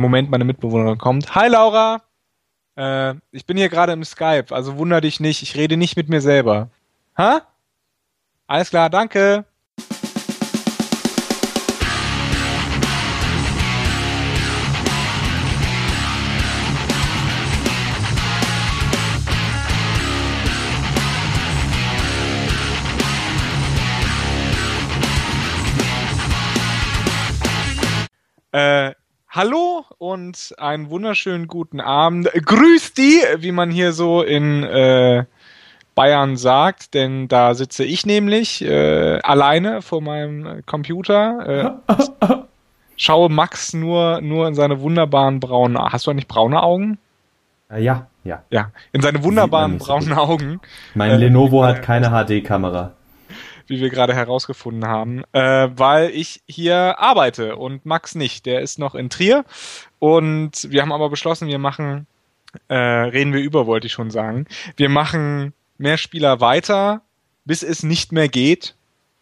Moment meine Mitbewohnerin kommt. Hi Laura! Äh, ich bin hier gerade im Skype, also wunder dich nicht, ich rede nicht mit mir selber. Ha? Alles klar, danke. Und einen wunderschönen guten Abend. Grüß die, wie man hier so in äh, Bayern sagt, denn da sitze ich nämlich äh, alleine vor meinem Computer. Äh, schaue Max nur, nur in seine wunderbaren braunen Hast du eigentlich braune Augen? Äh, ja, ja. Ja, in seine wunderbaren braunen Augen. Mein äh, Lenovo hat keine HD-Kamera wie wir gerade herausgefunden haben, äh, weil ich hier arbeite und Max nicht. Der ist noch in Trier und wir haben aber beschlossen, wir machen, äh, reden wir über, wollte ich schon sagen. Wir machen mehr Spieler weiter, bis es nicht mehr geht.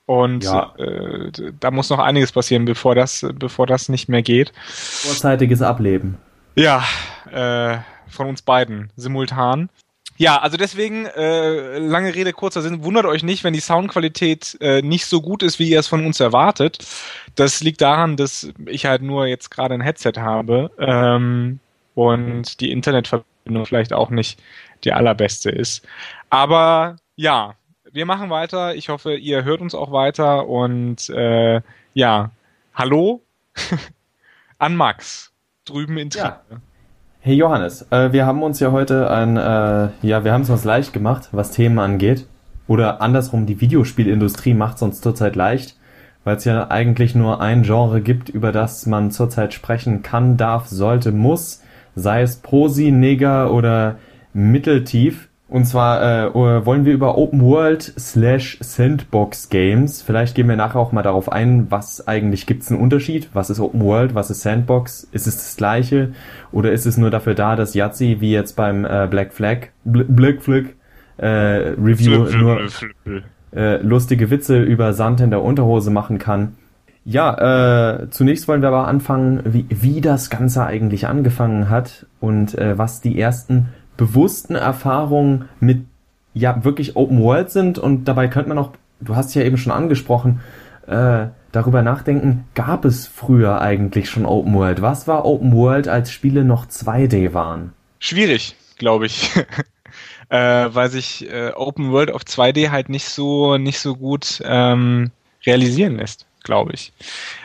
Und ja. äh, da muss noch einiges passieren, bevor das, bevor das nicht mehr geht. Vorzeitiges Ableben. Ja, äh, von uns beiden simultan. Ja, also deswegen, äh, lange Rede, kurzer Sinn, wundert euch nicht, wenn die Soundqualität äh, nicht so gut ist, wie ihr es von uns erwartet. Das liegt daran, dass ich halt nur jetzt gerade ein Headset habe ähm, und die Internetverbindung vielleicht auch nicht die allerbeste ist. Aber ja, wir machen weiter. Ich hoffe, ihr hört uns auch weiter und äh, ja, hallo an Max drüben in Trier. Ja. Hey Johannes, äh, wir haben uns ja heute ein, äh, ja, wir haben es uns leicht gemacht, was Themen angeht. Oder andersrum, die Videospielindustrie macht es uns zurzeit leicht, weil es ja eigentlich nur ein Genre gibt, über das man zurzeit sprechen kann, darf, sollte, muss, sei es Prosi, Neger oder Mitteltief. Und zwar äh, wollen wir über Open World slash Sandbox Games. Vielleicht gehen wir nachher auch mal darauf ein, was eigentlich gibt's einen Unterschied? Was ist Open World? Was ist Sandbox? Ist es das gleiche? Oder ist es nur dafür da, dass Yahtzee, wie jetzt beim äh, Black Flag, Bl Black Flag äh, Review nur äh, lustige Witze über Sand in der Unterhose machen kann? Ja, äh, zunächst wollen wir aber anfangen, wie, wie das Ganze eigentlich angefangen hat und äh, was die ersten bewussten Erfahrungen mit ja wirklich Open World sind und dabei könnte man auch, du hast ja eben schon angesprochen, äh, darüber nachdenken, gab es früher eigentlich schon Open World? Was war Open World, als Spiele noch 2D waren? Schwierig, glaube ich. äh, weil sich äh, Open World auf 2D halt nicht so nicht so gut ähm, realisieren lässt, glaube ich.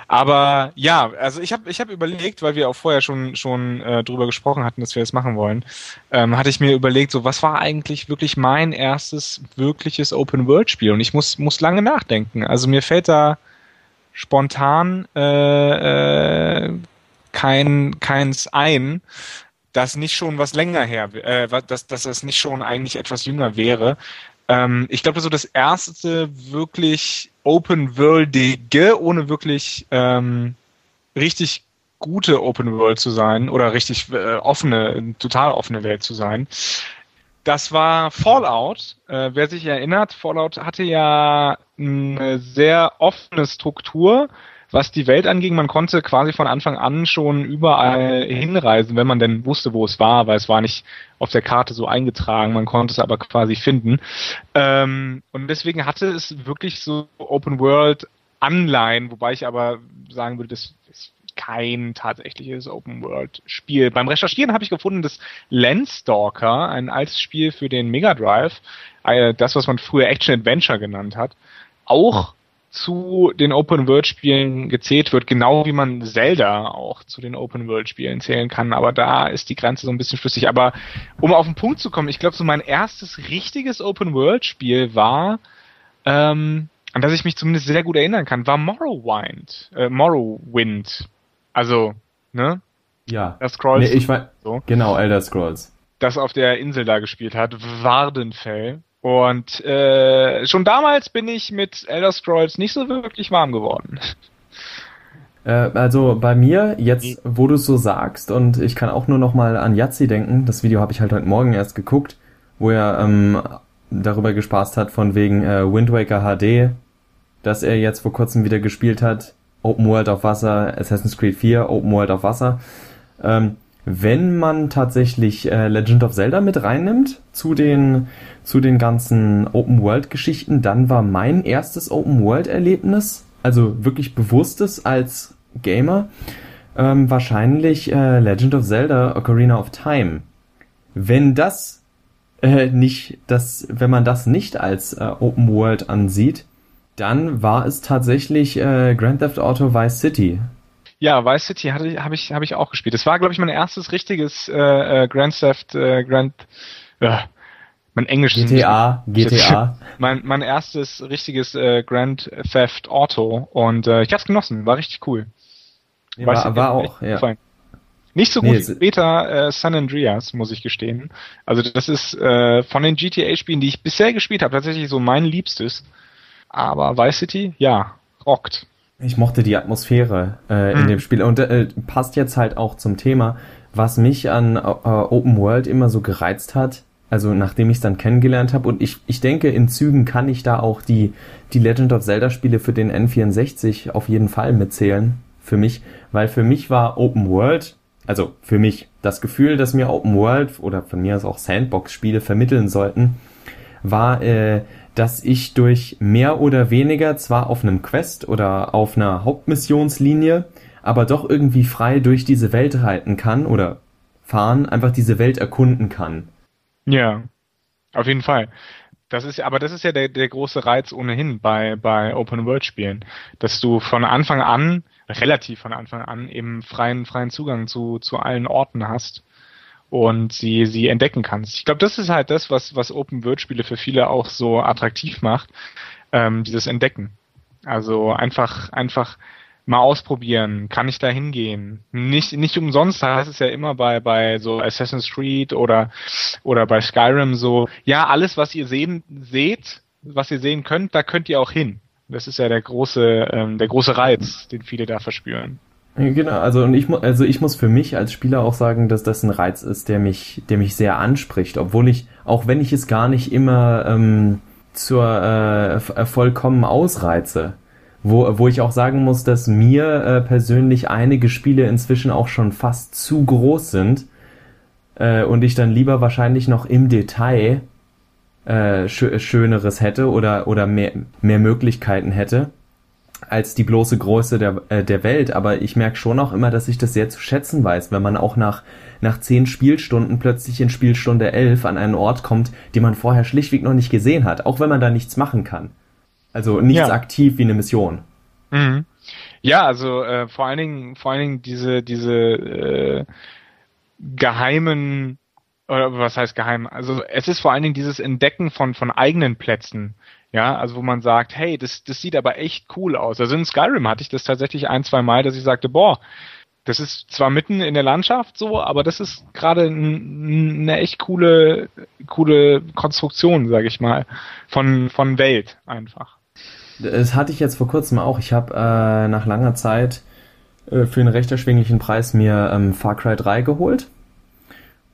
Aber ja, also ich habe ich hab überlegt, weil wir auch vorher schon schon äh, drüber gesprochen hatten, dass wir das machen wollen, ähm, hatte ich mir überlegt, so was war eigentlich wirklich mein erstes wirkliches Open World Spiel und ich muss muss lange nachdenken. Also mir fällt da spontan äh, äh, kein keins ein, das nicht schon was länger her, äh, dass, dass das nicht schon eigentlich etwas jünger wäre. Ähm, ich glaube, so das erste wirklich Open-Worldige, ohne wirklich ähm, richtig gute Open World zu sein oder richtig äh, offene, total offene Welt zu sein. Das war Fallout. Äh, wer sich erinnert, Fallout hatte ja eine sehr offene Struktur was die Welt anging, man konnte quasi von Anfang an schon überall hinreisen, wenn man denn wusste, wo es war, weil es war nicht auf der Karte so eingetragen, man konnte es aber quasi finden. Ähm, und deswegen hatte es wirklich so Open World Anleihen, wobei ich aber sagen würde, das ist kein tatsächliches Open World Spiel. Beim Recherchieren habe ich gefunden, dass Landstalker, ein altes Spiel für den Mega Drive, äh, das was man früher Action Adventure genannt hat, auch zu den Open-World-Spielen gezählt wird, genau wie man Zelda auch zu den Open-World-Spielen zählen kann. Aber da ist die Grenze so ein bisschen flüssig. Aber um auf den Punkt zu kommen, ich glaube, so mein erstes richtiges Open-World-Spiel war, ähm, an das ich mich zumindest sehr gut erinnern kann, war Morrowind. Äh, Morrowind. Also, ne? Ja. Das Scrolls. Nee, ich war, so. Genau, Elder Scrolls. Das auf der Insel da gespielt hat, Wardenfell. Und äh, schon damals bin ich mit Elder Scrolls nicht so wirklich warm geworden. Äh, also bei mir, jetzt wo du es so sagst, und ich kann auch nur noch mal an Yazzi denken, das Video habe ich halt heute Morgen erst geguckt, wo er ähm, darüber gespaßt hat von wegen äh, Wind Waker HD, dass er jetzt vor kurzem wieder gespielt hat, Open World auf Wasser, Assassin's Creed 4, Open World auf Wasser. Ähm, wenn man tatsächlich äh, Legend of Zelda mit reinnimmt zu den, zu den ganzen Open-World-Geschichten, dann war mein erstes Open-World-Erlebnis, also wirklich bewusstes als Gamer, ähm, wahrscheinlich äh, Legend of Zelda Ocarina of Time. Wenn das äh, nicht, das, wenn man das nicht als äh, Open World ansieht, dann war es tatsächlich äh, Grand Theft Auto Vice City. Ja, Vice City habe ich, hab ich auch gespielt. Das war, glaube ich, mein erstes richtiges äh, äh, Grand Theft, äh, Grand, äh, mein Englisch GTA, GTA. Mein, mein erstes richtiges äh, Grand Theft Auto und äh, ich hab's genossen, war richtig cool. Ja, war, war auch, ja. Gefallen. Nicht so gut nee, wie später äh, San Andreas, muss ich gestehen. Also das ist äh, von den GTA-Spielen, die ich bisher gespielt habe, tatsächlich so mein liebstes. Aber Vice City, ja, rockt. Ich mochte die Atmosphäre äh, in dem Spiel und äh, passt jetzt halt auch zum Thema, was mich an äh, Open World immer so gereizt hat. Also nachdem ich es dann kennengelernt habe und ich, ich denke, in Zügen kann ich da auch die, die Legend of Zelda Spiele für den N64 auf jeden Fall mitzählen. Für mich, weil für mich war Open World, also für mich, das Gefühl, dass mir Open World oder von mir aus auch Sandbox-Spiele vermitteln sollten, war, äh, dass ich durch mehr oder weniger zwar auf einem Quest oder auf einer Hauptmissionslinie, aber doch irgendwie frei durch diese Welt reiten kann oder fahren, einfach diese Welt erkunden kann. Ja, auf jeden Fall. Das ist, aber das ist ja der, der große Reiz ohnehin bei, bei Open World Spielen, dass du von Anfang an, relativ von Anfang an, eben freien, freien Zugang zu, zu allen Orten hast und sie, sie entdecken kannst. Ich glaube, das ist halt das, was, was Open-World-Spiele für viele auch so attraktiv macht, ähm, dieses Entdecken. Also einfach, einfach mal ausprobieren, kann ich da hingehen? Nicht, nicht umsonst heißt es ja immer bei, bei so Assassin's Creed oder, oder bei Skyrim so, ja, alles, was ihr sehen, seht, was ihr sehen könnt, da könnt ihr auch hin. Das ist ja der große, ähm, der große Reiz, den viele da verspüren. Genau, also und ich muss, also ich muss für mich als Spieler auch sagen, dass das ein Reiz ist, der mich, der mich sehr anspricht, obwohl ich, auch wenn ich es gar nicht immer ähm, zur äh, äh, vollkommen ausreize, wo, wo ich auch sagen muss, dass mir äh, persönlich einige Spiele inzwischen auch schon fast zu groß sind äh, und ich dann lieber wahrscheinlich noch im Detail äh, schöneres hätte oder oder mehr mehr Möglichkeiten hätte als die bloße Größe der, äh, der Welt, aber ich merke schon auch immer, dass ich das sehr zu schätzen weiß, wenn man auch nach, nach zehn Spielstunden plötzlich in Spielstunde elf an einen Ort kommt, den man vorher schlichtweg noch nicht gesehen hat, auch wenn man da nichts machen kann. Also nichts ja. aktiv wie eine Mission. Mhm. Ja, also äh, vor allen Dingen, vor allen Dingen diese, diese äh, geheimen oder was heißt geheim? Also es ist vor allen Dingen dieses Entdecken von, von eigenen Plätzen. Ja, also wo man sagt, hey, das, das sieht aber echt cool aus. Also in Skyrim hatte ich das tatsächlich ein, zwei Mal, dass ich sagte, boah, das ist zwar mitten in der Landschaft so, aber das ist gerade eine echt coole, coole Konstruktion, sage ich mal, von, von Welt einfach. Das hatte ich jetzt vor kurzem auch. Ich habe äh, nach langer Zeit äh, für einen recht erschwinglichen Preis mir ähm, Far Cry 3 geholt.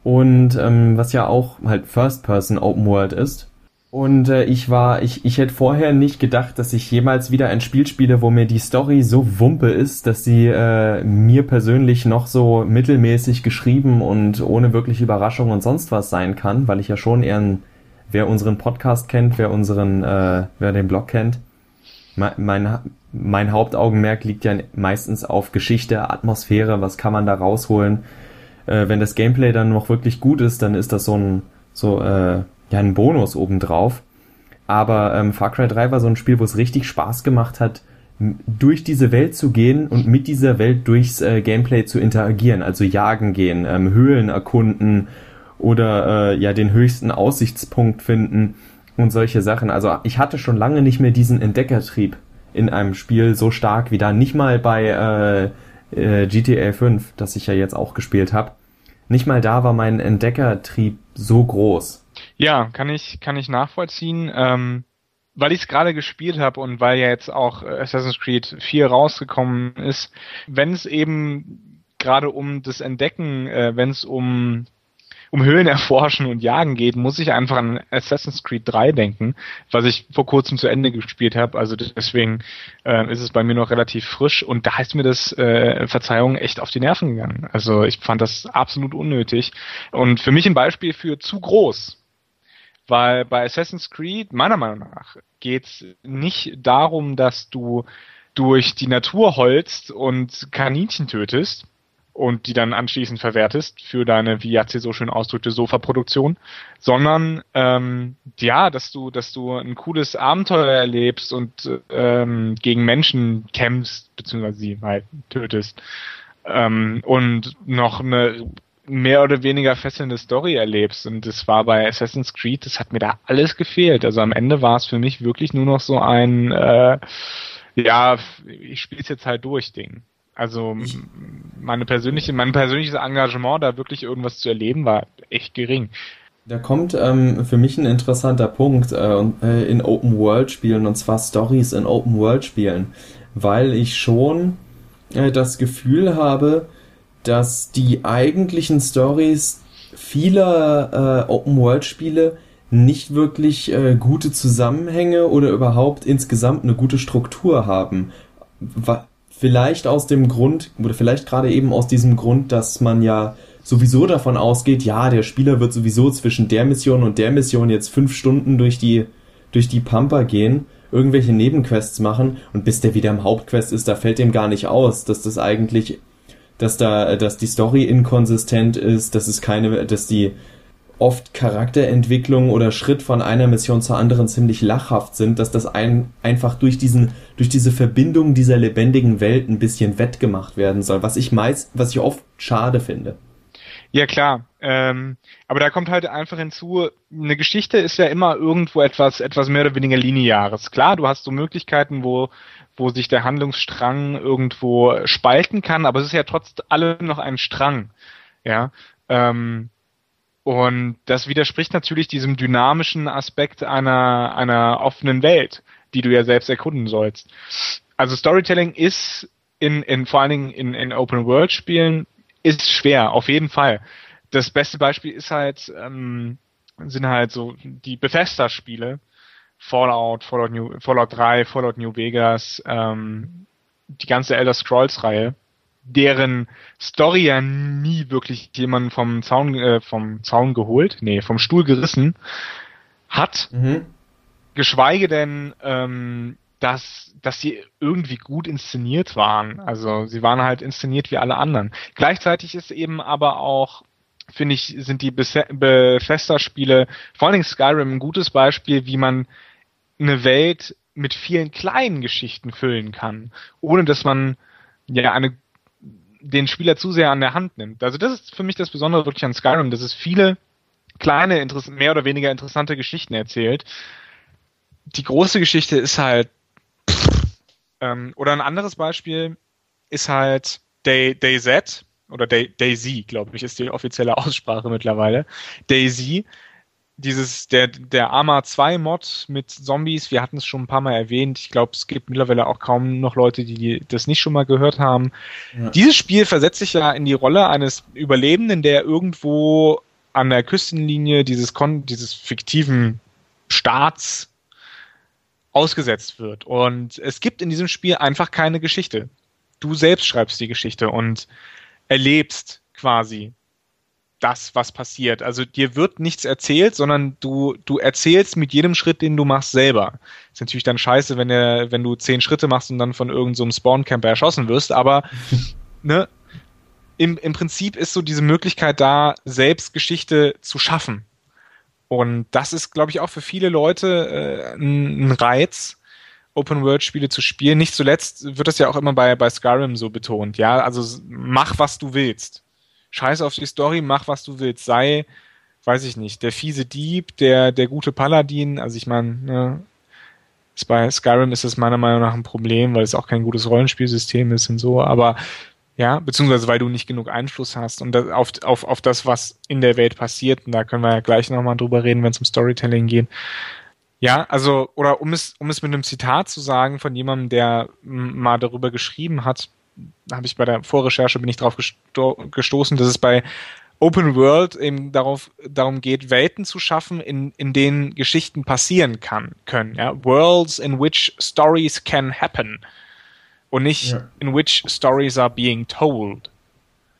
Und ähm, was ja auch halt First Person Open World ist. Und äh, ich war, ich, ich hätte vorher nicht gedacht, dass ich jemals wieder ein Spiel spiele, wo mir die Story so wumpe ist, dass sie äh, mir persönlich noch so mittelmäßig geschrieben und ohne wirkliche Überraschung und sonst was sein kann, weil ich ja schon eher ein, wer unseren Podcast kennt, wer unseren, äh, wer den Blog kennt, mein, mein, mein Hauptaugenmerk liegt ja meistens auf Geschichte, Atmosphäre, was kann man da rausholen. Äh, wenn das Gameplay dann noch wirklich gut ist, dann ist das so ein, so, äh, ja ein Bonus obendrauf. Aber ähm, Far Cry 3 war so ein Spiel, wo es richtig Spaß gemacht hat, durch diese Welt zu gehen und mit dieser Welt durchs äh, Gameplay zu interagieren, also jagen gehen, ähm, Höhlen erkunden oder äh, ja den höchsten Aussichtspunkt finden und solche Sachen. Also ich hatte schon lange nicht mehr diesen Entdeckertrieb in einem Spiel so stark wie da. Nicht mal bei äh, äh, GTA 5, das ich ja jetzt auch gespielt habe. Nicht mal da war mein Entdeckertrieb so groß. Ja, kann ich, kann ich nachvollziehen. Ähm, weil ich es gerade gespielt habe und weil ja jetzt auch Assassin's Creed 4 rausgekommen ist, wenn es eben gerade um das Entdecken, äh, wenn es um um Höhlen erforschen und jagen geht, muss ich einfach an Assassin's Creed 3 denken, was ich vor kurzem zu Ende gespielt habe. Also deswegen äh, ist es bei mir noch relativ frisch und da heißt mir das äh, Verzeihung echt auf die Nerven gegangen. Also ich fand das absolut unnötig und für mich ein Beispiel für zu groß. Weil bei Assassin's Creed, meiner Meinung nach, geht es nicht darum, dass du durch die Natur holst und Kaninchen tötest, und die dann anschließend verwertest für deine, wie Jatzi so schön ausdrückte, Sofa-Produktion, sondern ähm, ja, dass du, dass du ein cooles Abenteuer erlebst und ähm, gegen Menschen kämpfst, beziehungsweise sie halt tötest. Ähm, und noch eine mehr oder weniger fesselnde Story erlebst. Und das war bei Assassin's Creed, das hat mir da alles gefehlt. Also am Ende war es für mich wirklich nur noch so ein äh, ja, ich spiel's jetzt halt durch Ding. Also meine persönliche, mein persönliches Engagement, da wirklich irgendwas zu erleben, war echt gering. Da kommt ähm, für mich ein interessanter Punkt äh, äh in Open World Spielen und zwar Stories in Open World Spielen, weil ich schon äh, das Gefühl habe, dass die eigentlichen Stories vieler äh, Open World Spiele nicht wirklich äh, gute Zusammenhänge oder überhaupt insgesamt eine gute Struktur haben. Vielleicht aus dem Grund, oder vielleicht gerade eben aus diesem Grund, dass man ja sowieso davon ausgeht, ja, der Spieler wird sowieso zwischen der Mission und der Mission jetzt fünf Stunden durch die, durch die Pampa gehen, irgendwelche Nebenquests machen und bis der wieder im Hauptquest ist, da fällt dem gar nicht aus, dass das eigentlich, dass da, dass die Story inkonsistent ist, dass es keine, dass die, oft Charakterentwicklung oder Schritt von einer Mission zur anderen ziemlich lachhaft sind, dass das ein, einfach durch diesen, durch diese Verbindung dieser lebendigen Welt ein bisschen wettgemacht werden soll, was ich meist, was ich oft schade finde. Ja klar, ähm, aber da kommt halt einfach hinzu, eine Geschichte ist ja immer irgendwo etwas, etwas mehr oder weniger lineares. Klar, du hast so Möglichkeiten, wo, wo sich der Handlungsstrang irgendwo spalten kann, aber es ist ja trotz allem noch ein Strang. Ja, ähm, und das widerspricht natürlich diesem dynamischen Aspekt einer, einer offenen Welt, die du ja selbst erkunden sollst. Also Storytelling ist in, in vor allen Dingen in, in Open World Spielen ist schwer, auf jeden Fall. Das beste Beispiel ist halt, ähm, sind halt so die Bethesda-Spiele. Fallout, Fallout, New, Fallout 3, Fallout New Vegas, ähm, die ganze Elder Scrolls-Reihe deren Story ja nie wirklich jemanden vom Zaun, äh, vom Zaun geholt, nee, vom Stuhl gerissen hat, mhm. geschweige denn, ähm, dass, dass sie irgendwie gut inszeniert waren. Also sie waren halt inszeniert wie alle anderen. Gleichzeitig ist eben aber auch, finde ich, sind die Bethesda-Spiele, vor allen Dingen Skyrim, ein gutes Beispiel, wie man eine Welt mit vielen kleinen Geschichten füllen kann, ohne dass man ja eine den Spieler zu sehr an der Hand nimmt. Also das ist für mich das Besondere wirklich an Skyrim, dass es viele kleine, mehr oder weniger interessante Geschichten erzählt. Die große Geschichte ist halt ähm, oder ein anderes Beispiel ist halt Day, DayZ oder Daisy, glaube ich, ist die offizielle Aussprache mittlerweile. Daisy, dieses, der, der Arma 2 Mod mit Zombies, wir hatten es schon ein paar Mal erwähnt. Ich glaube, es gibt mittlerweile auch kaum noch Leute, die das nicht schon mal gehört haben. Ja. Dieses Spiel versetzt sich ja in die Rolle eines Überlebenden, der irgendwo an der Küstenlinie dieses, Kon dieses fiktiven Staats ausgesetzt wird. Und es gibt in diesem Spiel einfach keine Geschichte. Du selbst schreibst die Geschichte und erlebst quasi das, was passiert. Also dir wird nichts erzählt, sondern du, du erzählst mit jedem Schritt, den du machst, selber. Ist natürlich dann scheiße, wenn, der, wenn du zehn Schritte machst und dann von irgendeinem so Spawncamper erschossen wirst, aber ne, im, im Prinzip ist so diese Möglichkeit da, selbst Geschichte zu schaffen. Und das ist, glaube ich, auch für viele Leute äh, ein, ein Reiz, Open-World-Spiele zu spielen. Nicht zuletzt wird das ja auch immer bei, bei Skyrim so betont, ja. Also mach, was du willst scheiß auf die Story, mach was du willst, sei, weiß ich nicht, der fiese Dieb, der, der gute Paladin, also ich meine, ne, bei Skyrim ist das meiner Meinung nach ein Problem, weil es auch kein gutes Rollenspielsystem ist und so, aber ja, beziehungsweise weil du nicht genug Einfluss hast und das, auf, auf, auf das, was in der Welt passiert, und da können wir ja gleich nochmal drüber reden, wenn es um Storytelling geht. Ja, also, oder um es, um es mit einem Zitat zu sagen von jemandem, der mal darüber geschrieben hat, habe ich bei der Vorrecherche bin ich drauf gesto gestoßen, dass es bei Open World eben darauf, darum geht, Welten zu schaffen, in, in denen Geschichten passieren kann, können. Ja? Worlds in which stories can happen. Und nicht ja. in which stories are being told.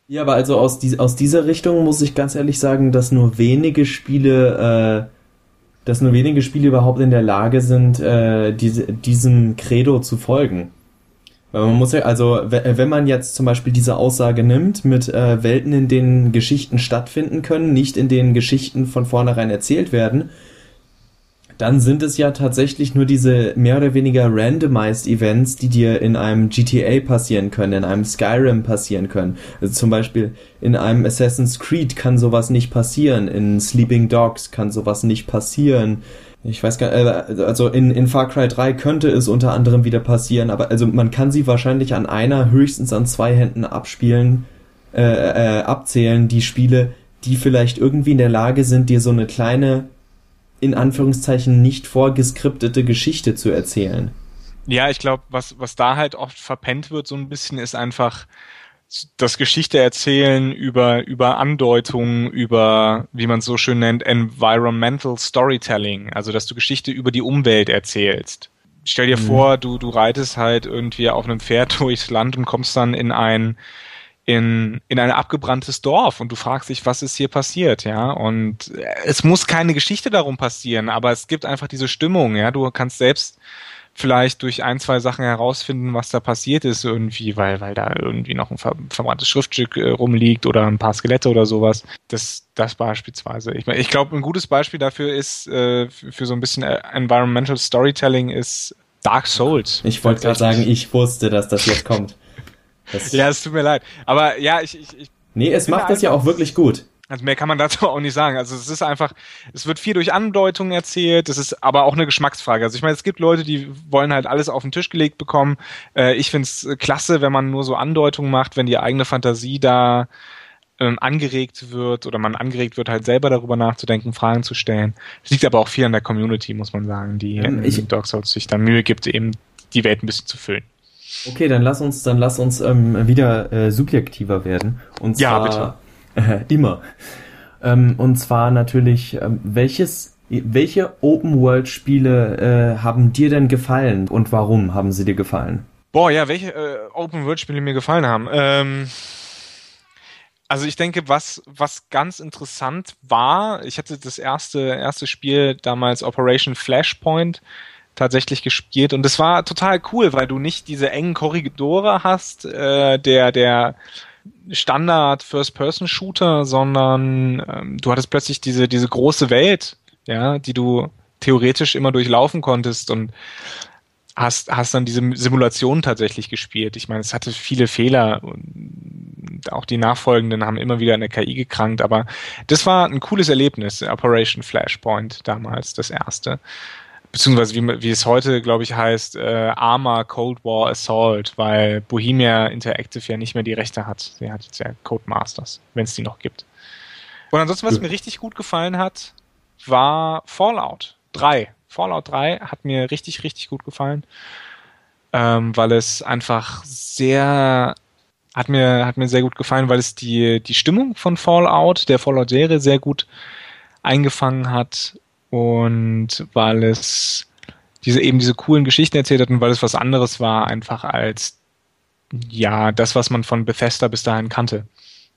Ja, aber also aus, die, aus dieser Richtung muss ich ganz ehrlich sagen, dass nur wenige Spiele, äh, dass nur wenige Spiele überhaupt in der Lage sind, äh, diese, diesem Credo zu folgen. Weil man muss ja, also wenn man jetzt zum Beispiel diese Aussage nimmt mit äh, Welten, in denen Geschichten stattfinden können, nicht in denen Geschichten von vornherein erzählt werden, dann sind es ja tatsächlich nur diese mehr oder weniger randomized Events, die dir in einem GTA passieren können, in einem Skyrim passieren können. Also zum Beispiel in einem Assassin's Creed kann sowas nicht passieren, in Sleeping Dogs kann sowas nicht passieren, ich weiß gar nicht, äh, also in, in Far Cry 3 könnte es unter anderem wieder passieren, aber also man kann sie wahrscheinlich an einer, höchstens an zwei Händen abspielen, äh, äh, abzählen, die Spiele, die vielleicht irgendwie in der Lage sind, dir so eine kleine, in Anführungszeichen nicht vorgeskriptete Geschichte zu erzählen. Ja, ich glaube, was, was da halt oft verpennt wird, so ein bisschen, ist einfach, das Geschichte erzählen über, über Andeutungen, über, wie man es so schön nennt, Environmental Storytelling. Also, dass du Geschichte über die Umwelt erzählst. Stell dir mhm. vor, du, du reitest halt irgendwie auf einem Pferd durchs Land und kommst dann in ein, in, in ein abgebranntes Dorf und du fragst dich, was ist hier passiert, ja? Und es muss keine Geschichte darum passieren, aber es gibt einfach diese Stimmung, ja? Du kannst selbst vielleicht durch ein, zwei Sachen herausfinden, was da passiert ist irgendwie, weil, weil da irgendwie noch ein ver verbranntes Schriftstück äh, rumliegt oder ein paar Skelette oder sowas. Das, das beispielsweise. Ich, ich glaube, ein gutes Beispiel dafür ist, äh, für so ein bisschen äh, Environmental Storytelling ist Dark Souls. Ich wollte gerade sagen, ich wusste, dass das jetzt kommt. Das ja, es tut mir leid. Aber ja, ich, ich, ich Nee, es macht das ja auch wirklich gut. Also mehr kann man dazu auch nicht sagen. Also es ist einfach, es wird viel durch Andeutungen erzählt, das ist aber auch eine Geschmacksfrage. Also ich meine, es gibt Leute, die wollen halt alles auf den Tisch gelegt bekommen. Äh, ich finde es klasse, wenn man nur so Andeutungen macht, wenn die eigene Fantasie da ähm, angeregt wird oder man angeregt wird, halt selber darüber nachzudenken, Fragen zu stellen. Es liegt aber auch viel an der Community, muss man sagen, die ähm, in Dark Souls sich da Mühe gibt, eben die Welt ein bisschen zu füllen. Okay, dann lass uns, dann lass uns ähm, wieder äh, subjektiver werden. Und zwar, ja, bitte äh, immer. Ähm, und zwar natürlich, ähm, welches, welche Open-World-Spiele äh, haben dir denn gefallen und warum haben sie dir gefallen? Boah, ja, welche äh, Open-World-Spiele mir gefallen haben. Ähm, also ich denke, was, was ganz interessant war, ich hatte das erste, erste Spiel damals Operation Flashpoint tatsächlich gespielt und das war total cool, weil du nicht diese engen Korridore hast, äh, der, der Standard First-Person-Shooter, sondern ähm, du hattest plötzlich diese, diese große Welt, ja, die du theoretisch immer durchlaufen konntest und hast, hast dann diese Simulation tatsächlich gespielt. Ich meine, es hatte viele Fehler und auch die nachfolgenden haben immer wieder an der KI gekrankt, aber das war ein cooles Erlebnis, Operation Flashpoint damals, das erste beziehungsweise wie, wie es heute, glaube ich, heißt, äh, Arma Cold War Assault, weil Bohemia Interactive ja nicht mehr die Rechte hat. Sie hat jetzt ja Codemasters, wenn es die noch gibt. Und ansonsten, was mir richtig gut gefallen hat, war Fallout 3. Fallout 3 hat mir richtig, richtig gut gefallen, ähm, weil es einfach sehr hat mir hat mir sehr gut gefallen, weil es die die Stimmung von Fallout, der Fallout-Serie sehr gut eingefangen hat und weil es diese eben diese coolen Geschichten erzählt hat und weil es was anderes war einfach als ja das, was man von Bethesda bis dahin kannte.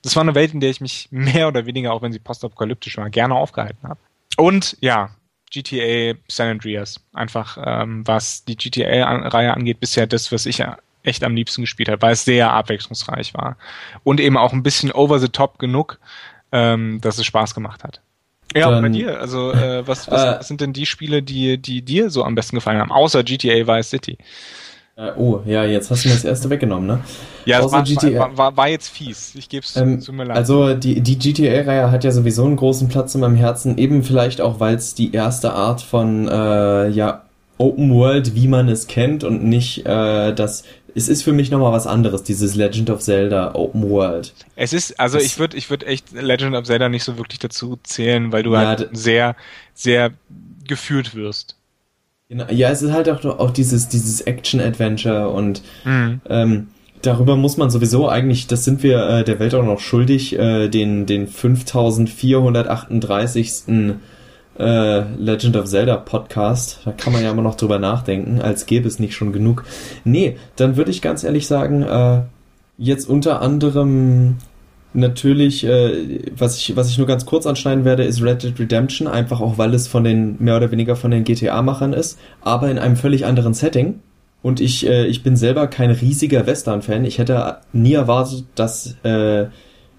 Das war eine Welt, in der ich mich mehr oder weniger, auch wenn sie postapokalyptisch war, gerne aufgehalten habe. Und ja, GTA San Andreas. Einfach ähm, was die GTA-Reihe angeht, bisher das, was ich echt am liebsten gespielt habe, weil es sehr abwechslungsreich war. Und eben auch ein bisschen over the top genug, ähm, dass es Spaß gemacht hat. Ja, Dann, bei dir. Also, äh, was, was, äh, was sind denn die Spiele, die, die dir so am besten gefallen haben, außer GTA Vice City? Äh, oh, ja, jetzt hast du mir das erste weggenommen, ne? Ja, Außer war, GTA, war, war, war, jetzt fies. Ich gebe es ähm, zu mir leid. Also, die, die GTA-Reihe hat ja sowieso einen großen Platz in meinem Herzen, eben vielleicht auch, weil es die erste Art von, äh, ja, Open World, wie man es kennt und nicht äh, das es ist für mich nochmal was anderes, dieses Legend of Zelda Open World. Es ist, also das ich würde ich würde echt Legend of Zelda nicht so wirklich dazu zählen, weil du ja, halt sehr, sehr geführt wirst. Genau, ja, es ist halt auch, auch dieses, dieses Action-Adventure und mhm. ähm, darüber muss man sowieso eigentlich, das sind wir äh, der Welt auch noch schuldig, äh, den, den 5438. Äh, Legend of Zelda Podcast. Da kann man ja immer noch drüber nachdenken, als gäbe es nicht schon genug. Nee, dann würde ich ganz ehrlich sagen, äh, jetzt unter anderem natürlich, äh, was ich, was ich nur ganz kurz anschneiden werde, ist Red Dead Redemption, einfach auch weil es von den, mehr oder weniger von den GTA-Machern ist, aber in einem völlig anderen Setting. Und ich, äh, ich bin selber kein riesiger Western-Fan. Ich hätte nie erwartet, dass äh,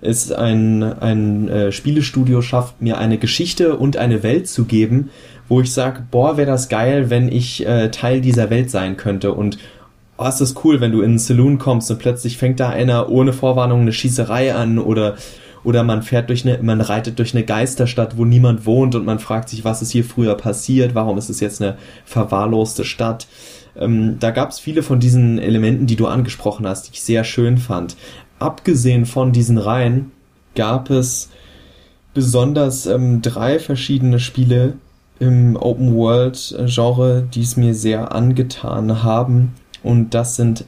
es ein, ein äh, Spielestudio schafft, mir eine Geschichte und eine Welt zu geben, wo ich sage, boah, wäre das geil, wenn ich äh, Teil dieser Welt sein könnte. Und oh, ist das cool, wenn du in einen Saloon kommst und plötzlich fängt da einer ohne Vorwarnung eine Schießerei an oder oder man fährt durch eine, man reitet durch eine Geisterstadt, wo niemand wohnt und man fragt sich, was ist hier früher passiert, warum ist es jetzt eine verwahrloste Stadt. Ähm, da gab es viele von diesen Elementen, die du angesprochen hast, die ich sehr schön fand. Abgesehen von diesen Reihen gab es besonders ähm, drei verschiedene Spiele im Open World Genre, die es mir sehr angetan haben. Und das sind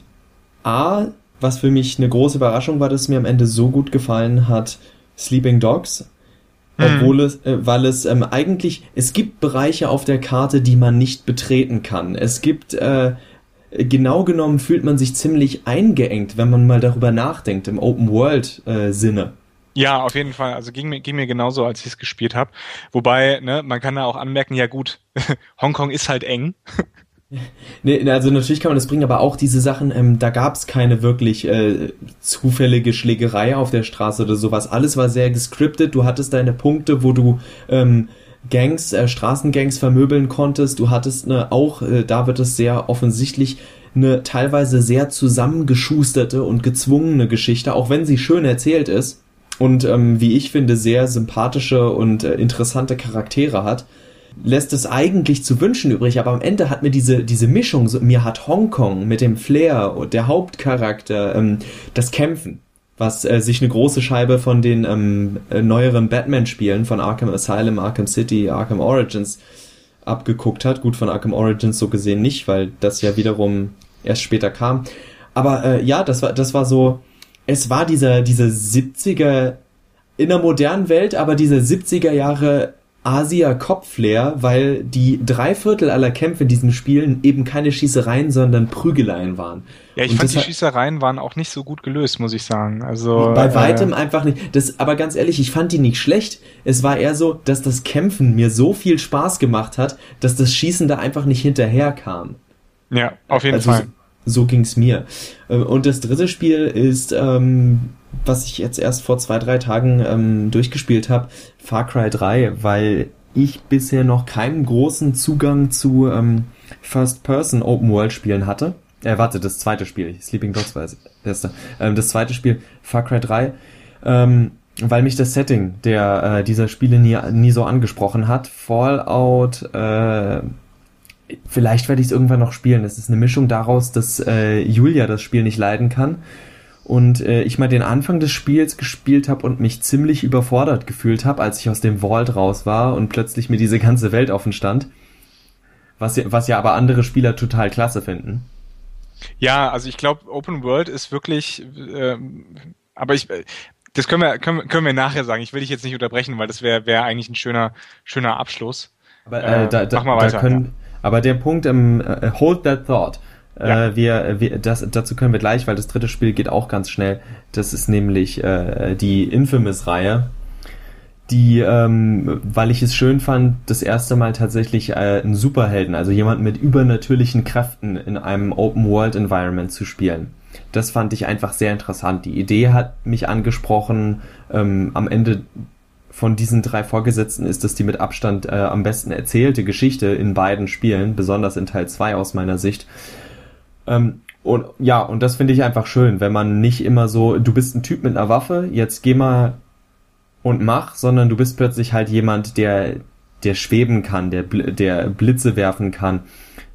A, was für mich eine große Überraschung war, dass es mir am Ende so gut gefallen hat, Sleeping Dogs. Mhm. Obwohl es, äh, weil es ähm, eigentlich, es gibt Bereiche auf der Karte, die man nicht betreten kann. Es gibt, äh, genau genommen fühlt man sich ziemlich eingeengt, wenn man mal darüber nachdenkt, im Open World äh, Sinne. Ja, auf jeden Fall. Also ging mir, ging mir genauso, als ich es gespielt habe. Wobei, ne, man kann da auch anmerken, ja gut, Hongkong ist halt eng. Nee, also natürlich kann man das bringen, aber auch diese Sachen, ähm, da gab es keine wirklich äh, zufällige Schlägerei auf der Straße oder sowas. Alles war sehr gescriptet. Du hattest deine Punkte, wo du ähm, Gangs, äh, Straßengangs vermöbeln konntest. Du hattest ne, auch, äh, da wird es sehr offensichtlich, eine teilweise sehr zusammengeschusterte und gezwungene Geschichte, auch wenn sie schön erzählt ist und ähm, wie ich finde sehr sympathische und äh, interessante Charaktere hat lässt es eigentlich zu wünschen übrig, aber am Ende hat mir diese, diese Mischung, so, mir hat Hongkong mit dem Flair und der Hauptcharakter, ähm, das Kämpfen, was äh, sich eine große Scheibe von den ähm, äh, neueren Batman-Spielen von Arkham Asylum, Arkham City, Arkham Origins abgeguckt hat. Gut, von Arkham Origins so gesehen nicht, weil das ja wiederum erst später kam. Aber äh, ja, das war, das war so, es war dieser, dieser 70er in der modernen Welt, aber dieser 70er Jahre Asia Kopflair, weil die drei Viertel aller Kämpfe in diesen Spielen eben keine Schießereien, sondern Prügeleien waren. Ja, ich und fand die Schießereien waren auch nicht so gut gelöst, muss ich sagen. Also bei weitem äh, einfach nicht. Das, aber ganz ehrlich, ich fand die nicht schlecht. Es war eher so, dass das Kämpfen mir so viel Spaß gemacht hat, dass das Schießen da einfach nicht hinterherkam. Ja, auf jeden also, Fall. So, so ging's mir. Äh, und das dritte Spiel ist ähm, was ich jetzt erst vor zwei, drei Tagen ähm, durchgespielt habe, Far Cry 3, weil ich bisher noch keinen großen Zugang zu ähm, First-Person Open-World-Spielen hatte. Äh, warte, das zweite Spiel, Sleeping Dogs war das erste. Ähm, das zweite Spiel, Far Cry 3, ähm, weil mich das Setting der äh, dieser Spiele nie, nie so angesprochen hat. Fallout, äh, vielleicht werde ich es irgendwann noch spielen. Es ist eine Mischung daraus, dass äh, Julia das Spiel nicht leiden kann und äh, ich mal den Anfang des Spiels gespielt habe und mich ziemlich überfordert gefühlt habe, als ich aus dem Vault raus war und plötzlich mir diese ganze Welt offen stand. Was, was ja aber andere Spieler total klasse finden. Ja, also ich glaube, Open World ist wirklich, äh, aber ich, das können wir, können, können wir nachher sagen. Ich will dich jetzt nicht unterbrechen, weil das wäre wär eigentlich ein schöner, schöner Abschluss. Aber, äh, da, da, mach mal weiter. Können, ja. Aber der Punkt im äh, Hold That Thought ja. Äh, wir, wir, das, dazu können wir gleich, weil das dritte Spiel geht auch ganz schnell. Das ist nämlich äh, die Infamous-Reihe, die, ähm, weil ich es schön fand, das erste Mal tatsächlich äh, einen Superhelden, also jemand mit übernatürlichen Kräften in einem Open-World-Environment zu spielen. Das fand ich einfach sehr interessant. Die Idee hat mich angesprochen. Ähm, am Ende von diesen drei Vorgesetzten ist es die mit Abstand äh, am besten erzählte Geschichte in beiden Spielen, besonders in Teil 2 aus meiner Sicht. Ähm, und ja, und das finde ich einfach schön, wenn man nicht immer so, du bist ein Typ mit einer Waffe, jetzt geh mal und mach, sondern du bist plötzlich halt jemand, der, der schweben kann, der, der Blitze werfen kann,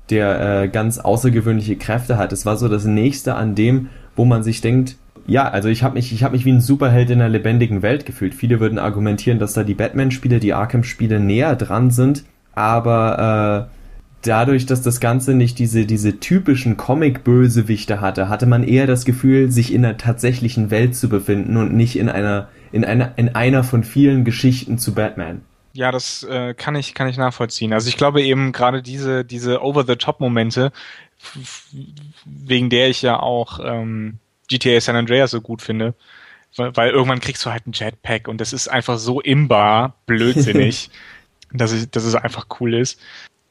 der äh, ganz außergewöhnliche Kräfte hat. Es war so das nächste an dem, wo man sich denkt, ja, also ich habe mich, ich habe mich wie ein Superheld in einer lebendigen Welt gefühlt. Viele würden argumentieren, dass da die Batman-Spiele, die Arkham-Spiele näher dran sind, aber äh, dadurch, dass das Ganze nicht diese, diese typischen Comic-Bösewichte hatte, hatte man eher das Gefühl, sich in einer tatsächlichen Welt zu befinden und nicht in einer, in einer, in einer von vielen Geschichten zu Batman. Ja, das äh, kann ich kann ich nachvollziehen. Also ich glaube eben gerade diese diese Over-the-Top-Momente, wegen der ich ja auch ähm, GTA San Andreas so gut finde, weil, weil irgendwann kriegst du halt ein Jetpack und das ist einfach so imbar, blödsinnig, dass, ich, dass es einfach cool ist.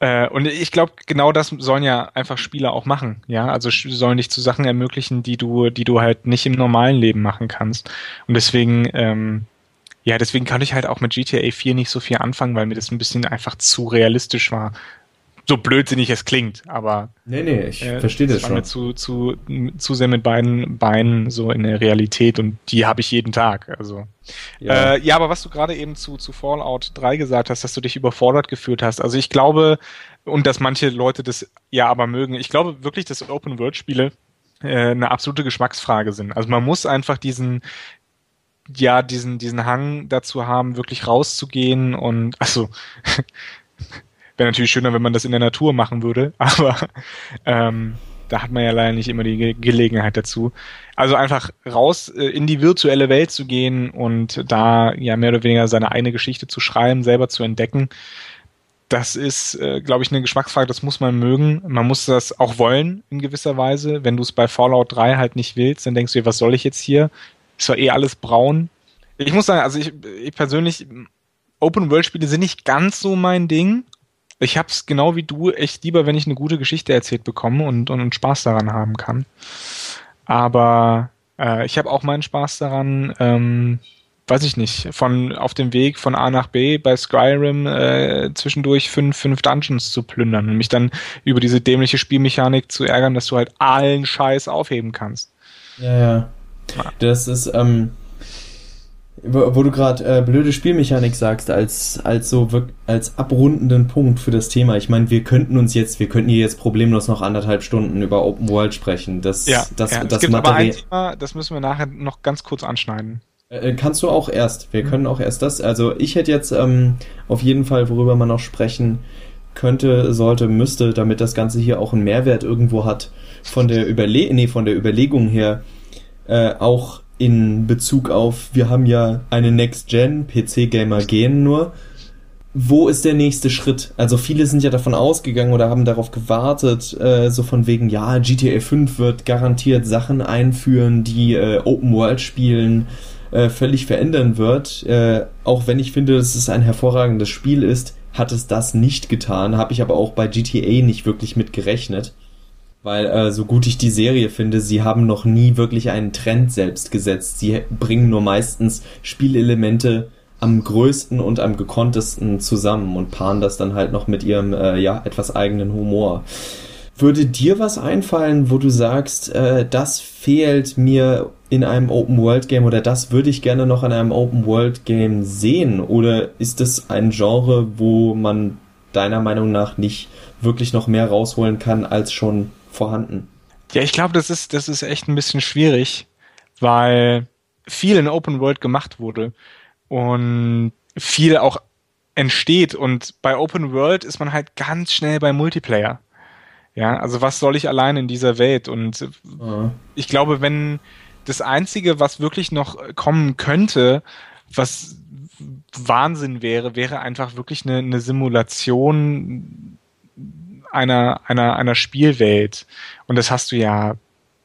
Äh, und ich glaube, genau das sollen ja einfach Spieler auch machen, ja. Also sollen dich zu Sachen ermöglichen, die du, die du halt nicht im normalen Leben machen kannst. Und deswegen ähm, ja, deswegen kann ich halt auch mit GTA 4 nicht so viel anfangen, weil mir das ein bisschen einfach zu realistisch war. So blödsinnig es klingt, aber. Nee, nee, ich äh, verstehe das, das schon. Mir zu, zu, zu sehr mit beiden Beinen so in der Realität und die habe ich jeden Tag. Also. Ja. Äh, ja, aber was du gerade eben zu, zu Fallout 3 gesagt hast, dass du dich überfordert gefühlt hast. Also ich glaube, und dass manche Leute das ja aber mögen, ich glaube wirklich, dass Open-World-Spiele äh, eine absolute Geschmacksfrage sind. Also man muss einfach diesen, ja diesen, diesen Hang dazu haben, wirklich rauszugehen und also wäre natürlich schöner, wenn man das in der Natur machen würde, aber ähm, da hat man ja leider nicht immer die Ge Gelegenheit dazu. Also einfach raus äh, in die virtuelle Welt zu gehen und da ja mehr oder weniger seine eigene Geschichte zu schreiben, selber zu entdecken. Das ist, äh, glaube ich, eine Geschmacksfrage, das muss man mögen. Man muss das auch wollen in gewisser Weise. Wenn du es bei Fallout 3 halt nicht willst, dann denkst du dir, was soll ich jetzt hier? Ist doch eh alles braun. Ich muss sagen, also ich, ich persönlich, Open-World-Spiele sind nicht ganz so mein Ding. Ich hab's genau wie du echt lieber, wenn ich eine gute Geschichte erzählt bekomme und, und, und Spaß daran haben kann. Aber äh, ich habe auch meinen Spaß daran, ähm, weiß ich nicht, von auf dem Weg von A nach B bei Skyrim äh, zwischendurch fünf, fünf Dungeons zu plündern und mich dann über diese dämliche Spielmechanik zu ärgern, dass du halt allen Scheiß aufheben kannst. Ja, ja. Das ist, ähm, wo, wo du gerade äh, blöde Spielmechanik sagst, als, als so als abrundenden Punkt für das Thema. Ich meine, wir könnten uns jetzt, wir könnten hier jetzt problemlos noch anderthalb Stunden über Open World sprechen. Das, ja, das, ja. das aber ein Thema, das müssen wir nachher noch ganz kurz anschneiden. Äh, kannst du auch erst. Wir mhm. können auch erst das. Also ich hätte jetzt ähm, auf jeden Fall, worüber man noch sprechen könnte, sollte, müsste, damit das Ganze hier auch einen Mehrwert irgendwo hat, von der Überle nee, von der Überlegung her, äh, auch in Bezug auf, wir haben ja eine Next-Gen, PC-Gamer gehen nur. Wo ist der nächste Schritt? Also viele sind ja davon ausgegangen oder haben darauf gewartet, äh, so von wegen, ja, GTA 5 wird garantiert Sachen einführen, die äh, Open World Spielen äh, völlig verändern wird. Äh, auch wenn ich finde, dass es ein hervorragendes Spiel ist, hat es das nicht getan, habe ich aber auch bei GTA nicht wirklich mit gerechnet weil äh, so gut ich die Serie finde, sie haben noch nie wirklich einen Trend selbst gesetzt. Sie bringen nur meistens Spielelemente am größten und am gekonntesten zusammen und paaren das dann halt noch mit ihrem äh, ja etwas eigenen Humor. Würde dir was einfallen, wo du sagst, äh, das fehlt mir in einem Open World Game oder das würde ich gerne noch in einem Open World Game sehen? Oder ist es ein Genre, wo man deiner Meinung nach nicht wirklich noch mehr rausholen kann als schon vorhanden. Ja, ich glaube, das ist, das ist echt ein bisschen schwierig, weil viel in Open World gemacht wurde und viel auch entsteht und bei Open World ist man halt ganz schnell bei Multiplayer. Ja, also was soll ich allein in dieser Welt? Und mhm. ich glaube, wenn das Einzige, was wirklich noch kommen könnte, was Wahnsinn wäre, wäre einfach wirklich eine, eine Simulation einer, einer, einer Spielwelt. Und das hast du ja,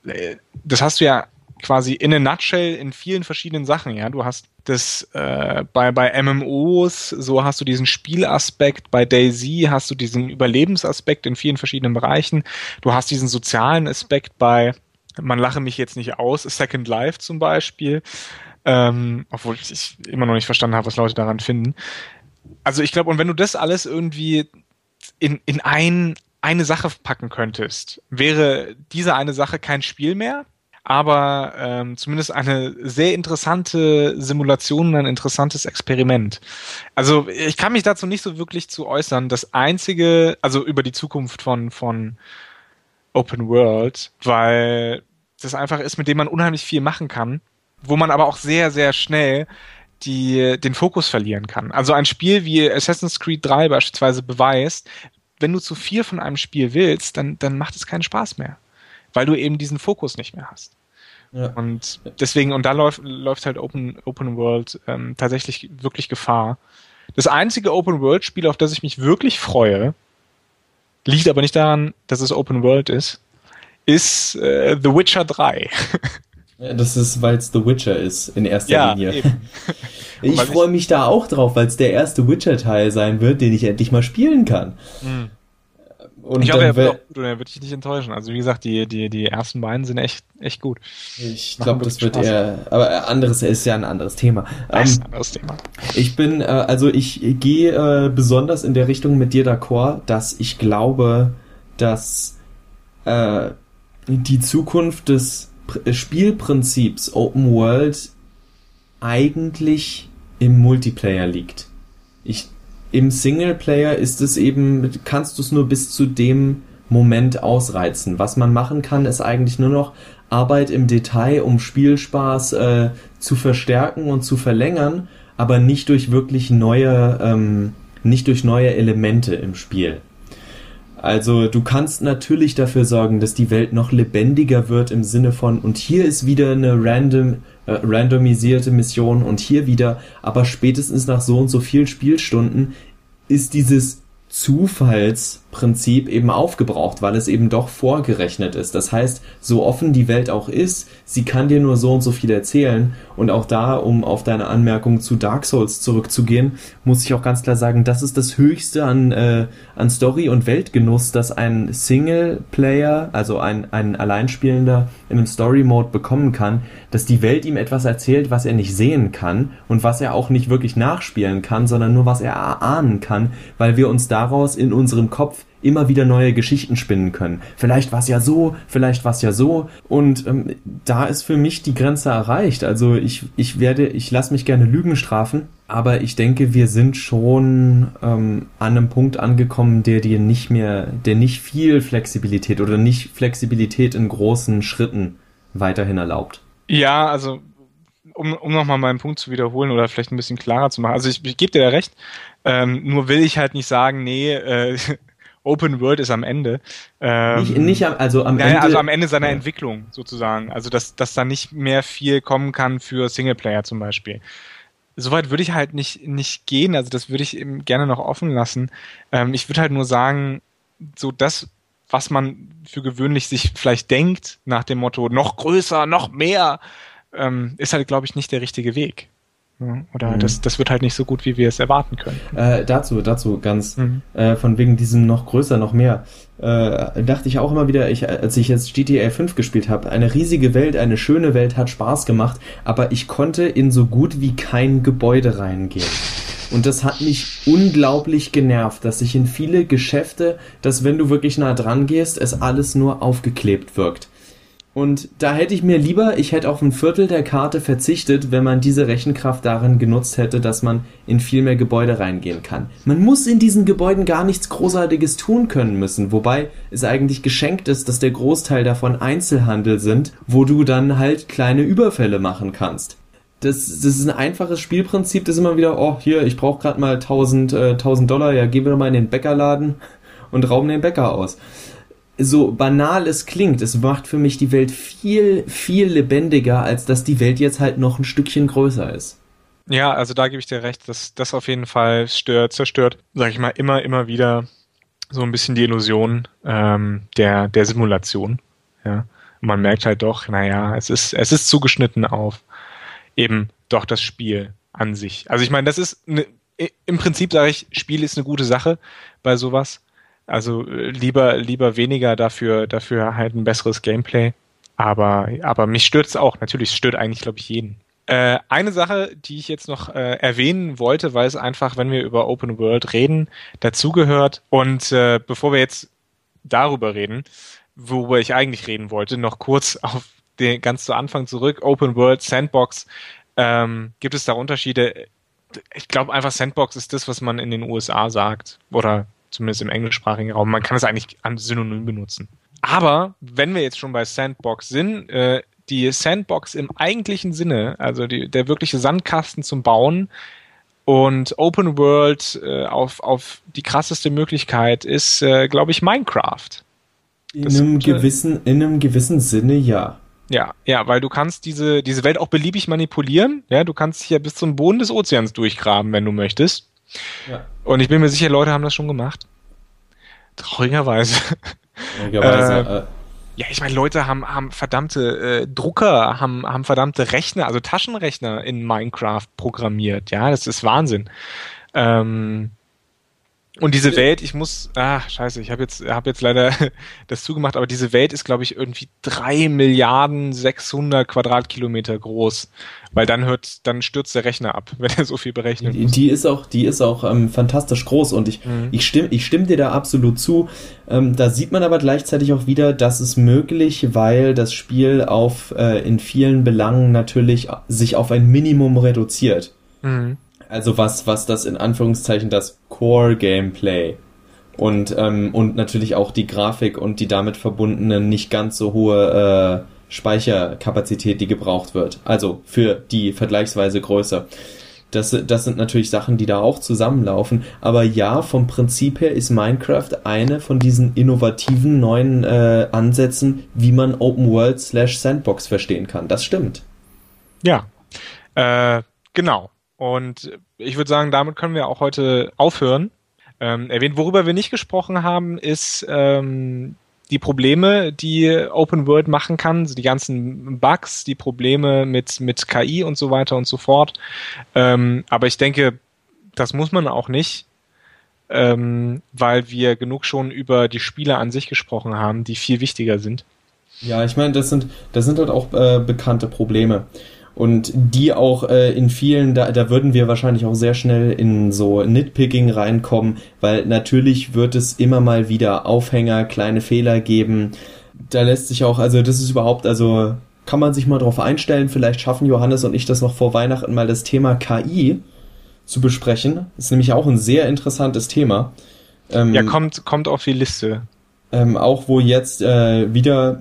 äh, das hast du ja quasi in a nutshell in vielen verschiedenen Sachen, ja. Du hast das äh, bei, bei MMOs, so hast du diesen Spielaspekt, bei Daisy hast du diesen Überlebensaspekt in vielen verschiedenen Bereichen. Du hast diesen sozialen Aspekt bei, man lache mich jetzt nicht aus, Second Life zum Beispiel. Ähm, obwohl ich immer noch nicht verstanden habe, was Leute daran finden. Also ich glaube, und wenn du das alles irgendwie in, in ein, eine Sache packen könntest, wäre diese eine Sache kein Spiel mehr, aber ähm, zumindest eine sehr interessante Simulation, ein interessantes Experiment. Also ich kann mich dazu nicht so wirklich zu äußern. Das einzige, also über die Zukunft von, von Open World, weil das einfach ist, mit dem man unheimlich viel machen kann, wo man aber auch sehr, sehr schnell die, den Fokus verlieren kann. Also ein Spiel wie Assassin's Creed 3 beispielsweise beweist, wenn du zu viel von einem Spiel willst, dann, dann macht es keinen Spaß mehr. Weil du eben diesen Fokus nicht mehr hast. Ja. Und deswegen, und da läuft, läuft halt Open, Open World ähm, tatsächlich wirklich Gefahr. Das einzige Open World Spiel, auf das ich mich wirklich freue, liegt aber nicht daran, dass es Open World ist, ist äh, The Witcher 3. Das ist, weil es The Witcher ist, in erster ja, Linie. Eben. Ich freue mich da auch drauf, weil es der erste Witcher-Teil sein wird, den ich endlich mal spielen kann. Mhm. Und ich hoffe, er wird, auch, er wird dich nicht enttäuschen. Also wie gesagt, die, die, die ersten beiden sind echt, echt gut. Ich glaube, das wird eher, aber anderes ist ja ein anderes Thema. Das ist ein ähm, anderes Thema. Ich bin, äh, also ich gehe äh, besonders in der Richtung mit dir d'accord, dass ich glaube, dass äh, die Zukunft des Spielprinzips Open World eigentlich im Multiplayer liegt. Ich, Im Singleplayer ist es eben, kannst du es nur bis zu dem Moment ausreizen. Was man machen kann, ist eigentlich nur noch Arbeit im Detail, um Spielspaß äh, zu verstärken und zu verlängern, aber nicht durch wirklich neue, ähm, nicht durch neue Elemente im Spiel. Also du kannst natürlich dafür sorgen, dass die Welt noch lebendiger wird im Sinne von und hier ist wieder eine random äh, randomisierte Mission und hier wieder, aber spätestens nach so und so viel Spielstunden ist dieses Zufallsprinzip eben aufgebraucht, weil es eben doch vorgerechnet ist. Das heißt, so offen die Welt auch ist, sie kann dir nur so und so viel erzählen. Und auch da, um auf deine Anmerkung zu Dark Souls zurückzugehen, muss ich auch ganz klar sagen, das ist das Höchste an, äh, an Story und Weltgenuss, dass ein Singleplayer, also ein, ein Alleinspielender in einem Story-Mode bekommen kann, dass die Welt ihm etwas erzählt, was er nicht sehen kann und was er auch nicht wirklich nachspielen kann, sondern nur was er erahnen kann, weil wir uns daraus in unserem Kopf immer wieder neue Geschichten spinnen können. Vielleicht war es ja so, vielleicht war es ja so. Und ähm, da ist für mich die Grenze erreicht. Also ich, ich werde, ich lasse mich gerne Lügen strafen, aber ich denke, wir sind schon ähm, an einem Punkt angekommen, der dir nicht mehr, der nicht viel Flexibilität oder nicht Flexibilität in großen Schritten weiterhin erlaubt. Ja, also um, um nochmal meinen Punkt zu wiederholen oder vielleicht ein bisschen klarer zu machen. Also ich, ich gebe dir da recht, ähm, nur will ich halt nicht sagen, nee, äh, Open World ist am Ende. Ähm, nicht, nicht am, also am naja, Ende. Also am Ende seiner ja. Entwicklung sozusagen. Also dass, dass da nicht mehr viel kommen kann für Singleplayer zum Beispiel. Soweit würde ich halt nicht, nicht gehen. Also das würde ich eben gerne noch offen lassen. Ähm, ich würde halt nur sagen, so das, was man für gewöhnlich sich vielleicht denkt, nach dem Motto noch größer, noch mehr, ähm, ist halt, glaube ich, nicht der richtige Weg. Oder mhm. das, das wird halt nicht so gut, wie wir es erwarten können. Äh, dazu, dazu ganz, mhm. äh, von wegen diesem noch größer, noch mehr, äh, dachte ich auch immer wieder, ich, als ich jetzt GTA 5 gespielt habe, eine riesige Welt, eine schöne Welt, hat Spaß gemacht, aber ich konnte in so gut wie kein Gebäude reingehen. Und das hat mich unglaublich genervt, dass sich in viele Geschäfte, dass wenn du wirklich nah dran gehst, es alles nur aufgeklebt wirkt. Und da hätte ich mir lieber, ich hätte auf ein Viertel der Karte verzichtet, wenn man diese Rechenkraft darin genutzt hätte, dass man in viel mehr Gebäude reingehen kann. Man muss in diesen Gebäuden gar nichts Großartiges tun können müssen, wobei es eigentlich geschenkt ist, dass der Großteil davon Einzelhandel sind, wo du dann halt kleine Überfälle machen kannst. Das, das ist ein einfaches Spielprinzip, das immer wieder, oh, hier, ich brauche gerade mal 1000, äh, 1000 Dollar, ja, gehen wir doch mal in den Bäckerladen und rauben den Bäcker aus so banal es klingt, es macht für mich die Welt viel, viel lebendiger, als dass die Welt jetzt halt noch ein Stückchen größer ist. Ja, also da gebe ich dir recht, dass das auf jeden Fall stört, zerstört, sag ich mal, immer, immer wieder so ein bisschen die Illusion ähm, der, der Simulation. Ja. Und man merkt halt doch, naja, es ist, es ist zugeschnitten auf eben doch das Spiel an sich. Also ich meine, das ist ne, im Prinzip sage ich, Spiel ist eine gute Sache bei sowas. Also äh, lieber, lieber weniger dafür, dafür halt ein besseres Gameplay. Aber, aber mich stört es auch. Natürlich stört eigentlich, glaube ich, jeden. Äh, eine Sache, die ich jetzt noch äh, erwähnen wollte, weil es einfach, wenn wir über Open World reden, dazugehört. Und äh, bevor wir jetzt darüber reden, worüber ich eigentlich reden wollte, noch kurz auf den ganz zu Anfang zurück. Open World, Sandbox. Ähm, gibt es da Unterschiede? Ich glaube einfach, Sandbox ist das, was man in den USA sagt. Oder zumindest im englischsprachigen Raum. Man kann es eigentlich an Synonym benutzen. Aber wenn wir jetzt schon bei Sandbox sind, äh, die Sandbox im eigentlichen Sinne, also die, der wirkliche Sandkasten zum Bauen, Und Open World äh, auf, auf die krasseste Möglichkeit ist, äh, glaube ich, Minecraft. In einem, gewissen, in einem gewissen Sinne ja. Ja, ja, weil du kannst diese, diese Welt auch beliebig manipulieren. Ja, du kannst hier bis zum Boden des Ozeans durchgraben, wenn du möchtest. Ja. Und ich bin mir sicher, Leute haben das schon gemacht. Traurigerweise. Traurigerweise. äh, äh ja, ich meine, Leute haben, haben verdammte äh, Drucker, haben, haben verdammte Rechner, also Taschenrechner in Minecraft programmiert. Ja, das ist Wahnsinn. Ähm, und diese Welt, ich muss, ah, scheiße, ich habe jetzt, hab jetzt leider das zugemacht, aber diese Welt ist, glaube ich, irgendwie drei Milliarden 600 Quadratkilometer groß, weil dann hört, dann stürzt der Rechner ab, wenn er so viel berechnet. Die, die ist auch, die ist auch ähm, fantastisch groß und ich, mhm. ich stimme, ich stimme dir da absolut zu. Ähm, da sieht man aber gleichzeitig auch wieder, dass es möglich, weil das Spiel auf äh, in vielen Belangen natürlich sich auf ein Minimum reduziert. Mhm. Also was, was das in Anführungszeichen das Core-Gameplay und, ähm, und natürlich auch die Grafik und die damit verbundene nicht ganz so hohe äh, Speicherkapazität, die gebraucht wird. Also für die vergleichsweise Größe. Das, das sind natürlich Sachen, die da auch zusammenlaufen. Aber ja, vom Prinzip her ist Minecraft eine von diesen innovativen neuen äh, Ansätzen, wie man Open World slash Sandbox verstehen kann. Das stimmt. Ja, äh, genau. Und ich würde sagen, damit können wir auch heute aufhören. Ähm, erwähnt, worüber wir nicht gesprochen haben, ist ähm, die Probleme, die Open World machen kann, die ganzen Bugs, die Probleme mit, mit KI und so weiter und so fort. Ähm, aber ich denke, das muss man auch nicht, ähm, weil wir genug schon über die Spiele an sich gesprochen haben, die viel wichtiger sind. Ja, ich meine, das sind, das sind halt auch äh, bekannte Probleme und die auch äh, in vielen, da, da würden wir wahrscheinlich auch sehr schnell in so Nitpicking reinkommen, weil natürlich wird es immer mal wieder Aufhänger, kleine Fehler geben. Da lässt sich auch, also das ist überhaupt, also kann man sich mal drauf einstellen. Vielleicht schaffen Johannes und ich das noch vor Weihnachten mal das Thema KI zu besprechen. Das ist nämlich auch ein sehr interessantes Thema. Ähm, ja, kommt, kommt auf die Liste. Ähm, auch wo jetzt äh, wieder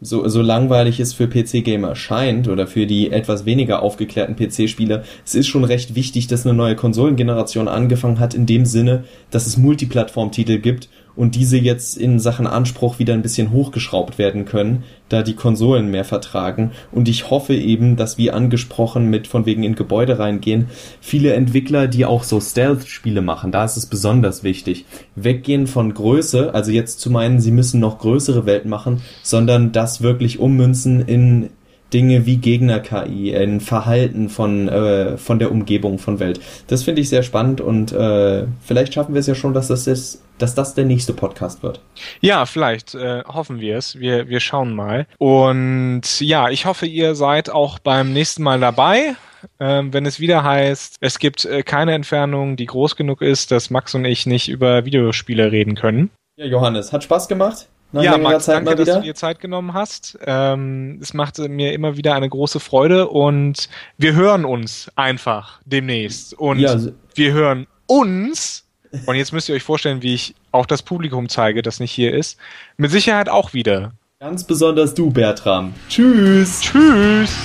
so, so langweilig es für PC-Gamer scheint oder für die etwas weniger aufgeklärten PC-Spieler, es ist schon recht wichtig, dass eine neue Konsolengeneration angefangen hat, in dem Sinne, dass es Multiplattform-Titel gibt und diese jetzt in Sachen Anspruch wieder ein bisschen hochgeschraubt werden können, da die Konsolen mehr vertragen. Und ich hoffe eben, dass wie angesprochen mit von wegen in Gebäude reingehen, viele Entwickler, die auch so Stealth-Spiele machen, da ist es besonders wichtig, weggehen von Größe, also jetzt zu meinen, sie müssen noch größere Welt machen, sondern das wirklich ummünzen in Dinge wie Gegner-KI, ein Verhalten von, äh, von der Umgebung von Welt. Das finde ich sehr spannend und äh, vielleicht schaffen wir es ja schon, dass das, ist, dass das der nächste Podcast wird. Ja, vielleicht äh, hoffen wir es. Wir, wir schauen mal. Und ja, ich hoffe, ihr seid auch beim nächsten Mal dabei. Ähm, wenn es wieder heißt, es gibt äh, keine Entfernung, die groß genug ist, dass Max und ich nicht über Videospiele reden können. Ja, Johannes, hat Spaß gemacht? Nach ja, Max, Zeit danke, dass du dir Zeit genommen hast. Ähm, es macht mir immer wieder eine große Freude und wir hören uns einfach demnächst. Und ja, wir hören uns, und jetzt müsst ihr euch vorstellen, wie ich auch das Publikum zeige, das nicht hier ist, mit Sicherheit auch wieder. Ganz besonders du, Bertram. Tschüss. Tschüss.